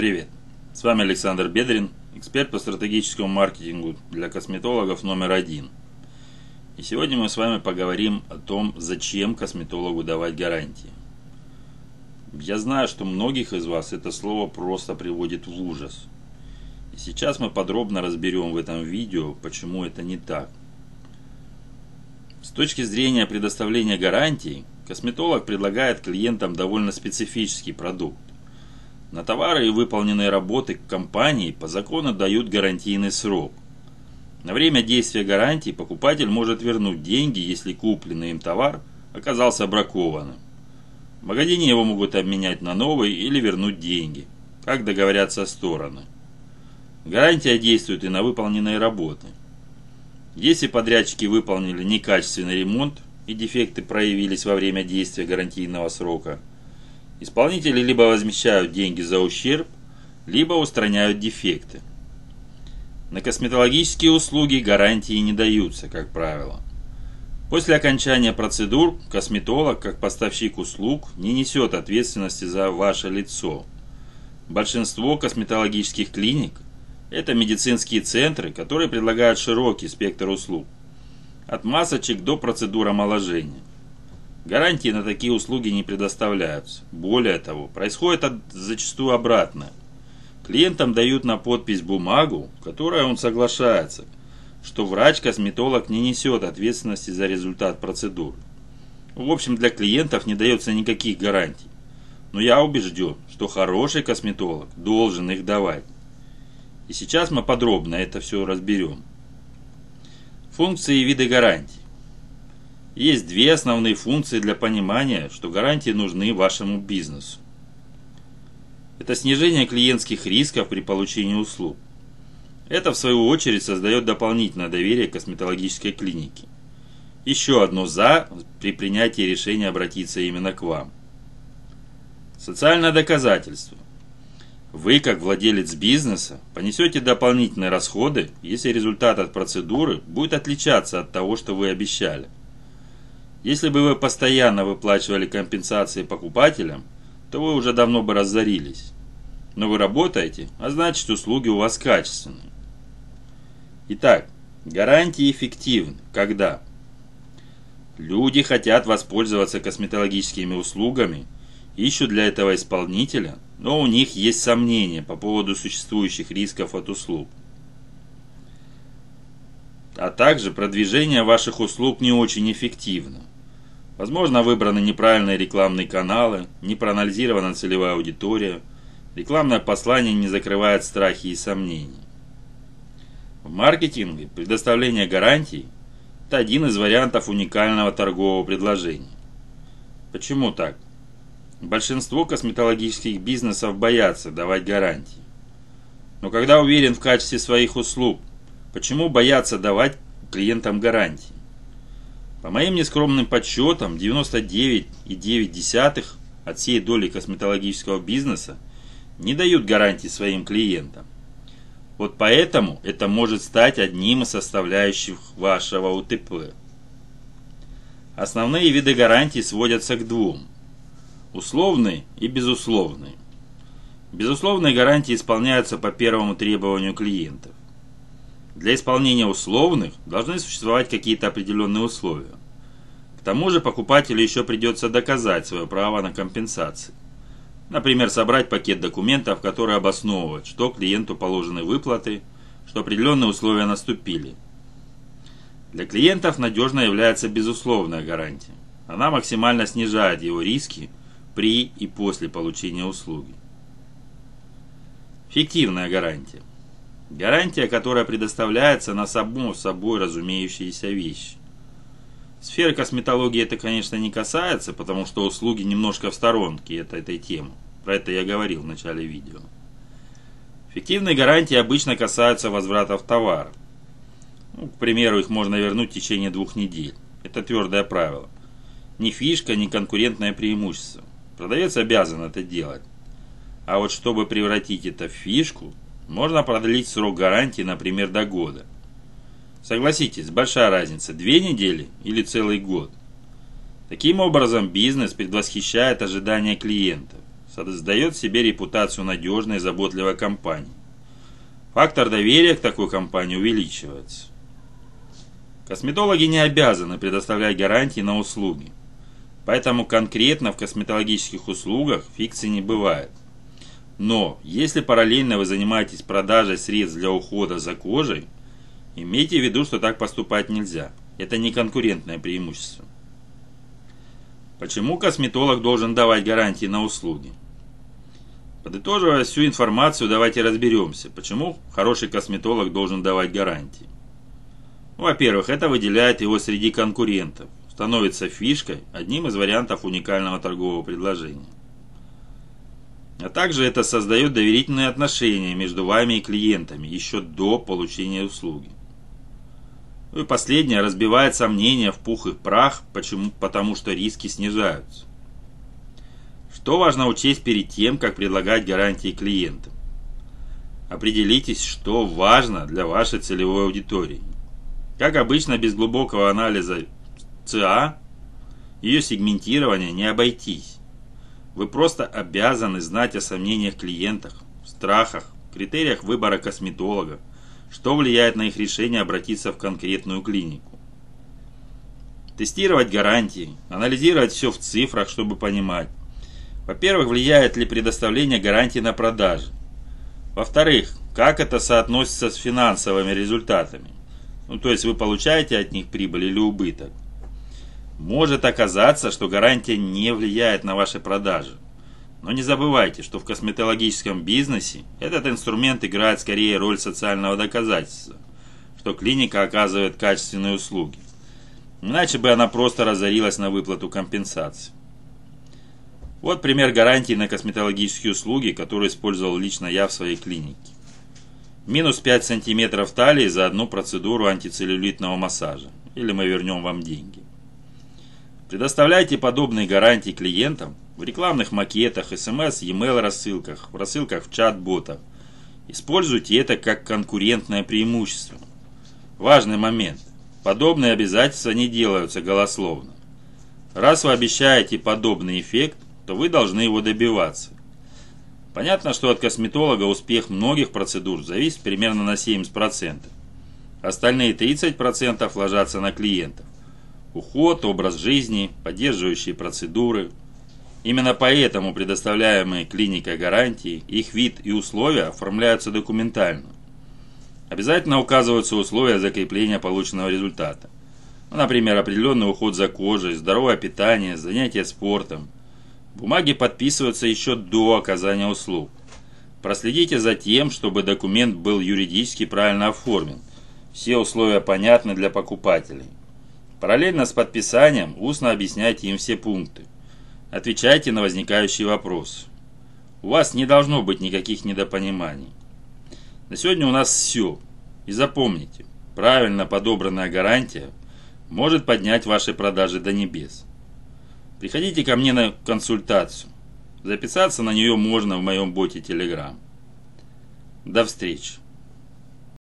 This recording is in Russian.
Привет! С вами Александр Бедрин, эксперт по стратегическому маркетингу для косметологов номер один. И сегодня мы с вами поговорим о том, зачем косметологу давать гарантии. Я знаю, что многих из вас это слово просто приводит в ужас. И сейчас мы подробно разберем в этом видео, почему это не так. С точки зрения предоставления гарантий, косметолог предлагает клиентам довольно специфический продукт. На товары и выполненные работы компании по закону дают гарантийный срок. На время действия гарантии покупатель может вернуть деньги, если купленный им товар оказался бракованным. В магазине его могут обменять на новый или вернуть деньги, как договорятся стороны. Гарантия действует и на выполненные работы. Если подрядчики выполнили некачественный ремонт и дефекты проявились во время действия гарантийного срока, исполнители либо возмещают деньги за ущерб, либо устраняют дефекты. На косметологические услуги гарантии не даются, как правило. После окончания процедур косметолог, как поставщик услуг, не несет ответственности за ваше лицо. Большинство косметологических клиник – это медицинские центры, которые предлагают широкий спектр услуг. От масочек до процедур омоложения. Гарантии на такие услуги не предоставляются. Более того, происходит зачастую обратное. Клиентам дают на подпись бумагу, которая он соглашается, что врач-косметолог не несет ответственности за результат процедуры. В общем, для клиентов не дается никаких гарантий. Но я убежден, что хороший косметолог должен их давать. И сейчас мы подробно это все разберем. Функции и виды гарантий. Есть две основные функции для понимания, что гарантии нужны вашему бизнесу. Это снижение клиентских рисков при получении услуг. Это в свою очередь создает дополнительное доверие к косметологической клинике. Еще одно «за» при принятии решения обратиться именно к вам. Социальное доказательство – вы, как владелец бизнеса, понесете дополнительные расходы, если результат от процедуры будет отличаться от того, что вы обещали. Если бы вы постоянно выплачивали компенсации покупателям, то вы уже давно бы разорились. Но вы работаете, а значит услуги у вас качественные. Итак, гарантии эффективны. Когда? Люди хотят воспользоваться косметологическими услугами, ищут для этого исполнителя – но у них есть сомнения по поводу существующих рисков от услуг. А также продвижение ваших услуг не очень эффективно. Возможно, выбраны неправильные рекламные каналы, не проанализирована целевая аудитория, рекламное послание не закрывает страхи и сомнения. В маркетинге предоставление гарантий – это один из вариантов уникального торгового предложения. Почему так? Большинство косметологических бизнесов боятся давать гарантии. Но когда уверен в качестве своих услуг, почему боятся давать клиентам гарантии? По моим нескромным подсчетам, 99,9 от всей доли косметологического бизнеса не дают гарантии своим клиентам. Вот поэтому это может стать одним из составляющих вашего УТП. Основные виды гарантий сводятся к двум – Условный и безусловный. Безусловные гарантии исполняются по первому требованию клиентов. Для исполнения условных должны существовать какие-то определенные условия. К тому же покупателю еще придется доказать свое право на компенсации. Например, собрать пакет документов, который обосновывает, что клиенту положены выплаты, что определенные условия наступили. Для клиентов надежно является безусловная гарантия. Она максимально снижает его риски при и после получения услуги. Фиктивная гарантия. Гарантия, которая предоставляется на само собой разумеющиеся вещи. Сферы косметологии это, конечно, не касается, потому что услуги немножко в сторонке от этой темы. Про это я говорил в начале видео. Фиктивные гарантии обычно касаются возвратов товара. Ну, к примеру, их можно вернуть в течение двух недель. Это твердое правило. Ни фишка, ни конкурентное преимущество. Продавец обязан это делать. А вот чтобы превратить это в фишку, можно продлить срок гарантии, например, до года. Согласитесь, большая разница, две недели или целый год. Таким образом, бизнес предвосхищает ожидания клиентов, создает себе репутацию надежной и заботливой компании. Фактор доверия к такой компании увеличивается. Косметологи не обязаны предоставлять гарантии на услуги. Поэтому конкретно в косметологических услугах фикции не бывает. Но если параллельно вы занимаетесь продажей средств для ухода за кожей, имейте в виду, что так поступать нельзя. Это не конкурентное преимущество. Почему косметолог должен давать гарантии на услуги? Подытоживая всю информацию, давайте разберемся, почему хороший косметолог должен давать гарантии. Во-первых, это выделяет его среди конкурентов, становится фишкой, одним из вариантов уникального торгового предложения. А также это создает доверительные отношения между вами и клиентами еще до получения услуги. Ну и последнее разбивает сомнения в пух и прах, почему? потому что риски снижаются. Что важно учесть перед тем, как предлагать гарантии клиентам? Определитесь, что важно для вашей целевой аудитории. Как обычно, без глубокого анализа ЦА, ее сегментирования не обойтись. Вы просто обязаны знать о сомнениях клиентах, страхах, критериях выбора косметолога, что влияет на их решение обратиться в конкретную клинику. Тестировать гарантии, анализировать все в цифрах, чтобы понимать. Во-первых, влияет ли предоставление гарантии на продажи. Во-вторых, как это соотносится с финансовыми результатами. Ну, то есть вы получаете от них прибыль или убыток. Может оказаться, что гарантия не влияет на ваши продажи. Но не забывайте, что в косметологическом бизнесе этот инструмент играет скорее роль социального доказательства, что клиника оказывает качественные услуги. Иначе бы она просто разорилась на выплату компенсации. Вот пример гарантии на косметологические услуги, который использовал лично я в своей клинике. Минус 5 сантиметров талии за одну процедуру антицеллюлитного массажа. Или мы вернем вам деньги. Предоставляйте подобные гарантии клиентам в рекламных макетах, смс, e-mail рассылках, в рассылках в чат-ботах. Используйте это как конкурентное преимущество. Важный момент. Подобные обязательства не делаются голословно. Раз вы обещаете подобный эффект, то вы должны его добиваться. Понятно, что от косметолога успех многих процедур зависит примерно на 70%. Остальные 30% ложатся на клиентов. Уход, образ жизни, поддерживающие процедуры. Именно поэтому предоставляемые клиникой гарантии, их вид и условия оформляются документально. Обязательно указываются условия закрепления полученного результата. Ну, например, определенный уход за кожей, здоровое питание, занятия спортом – Бумаги подписываются еще до оказания услуг. Проследите за тем, чтобы документ был юридически правильно оформлен. Все условия понятны для покупателей. Параллельно с подписанием устно объясняйте им все пункты. Отвечайте на возникающие вопросы. У вас не должно быть никаких недопониманий. На сегодня у нас все. И запомните, правильно подобранная гарантия может поднять ваши продажи до небес. Приходите ко мне на консультацию. Записаться на нее можно в моем боте Telegram. До встречи.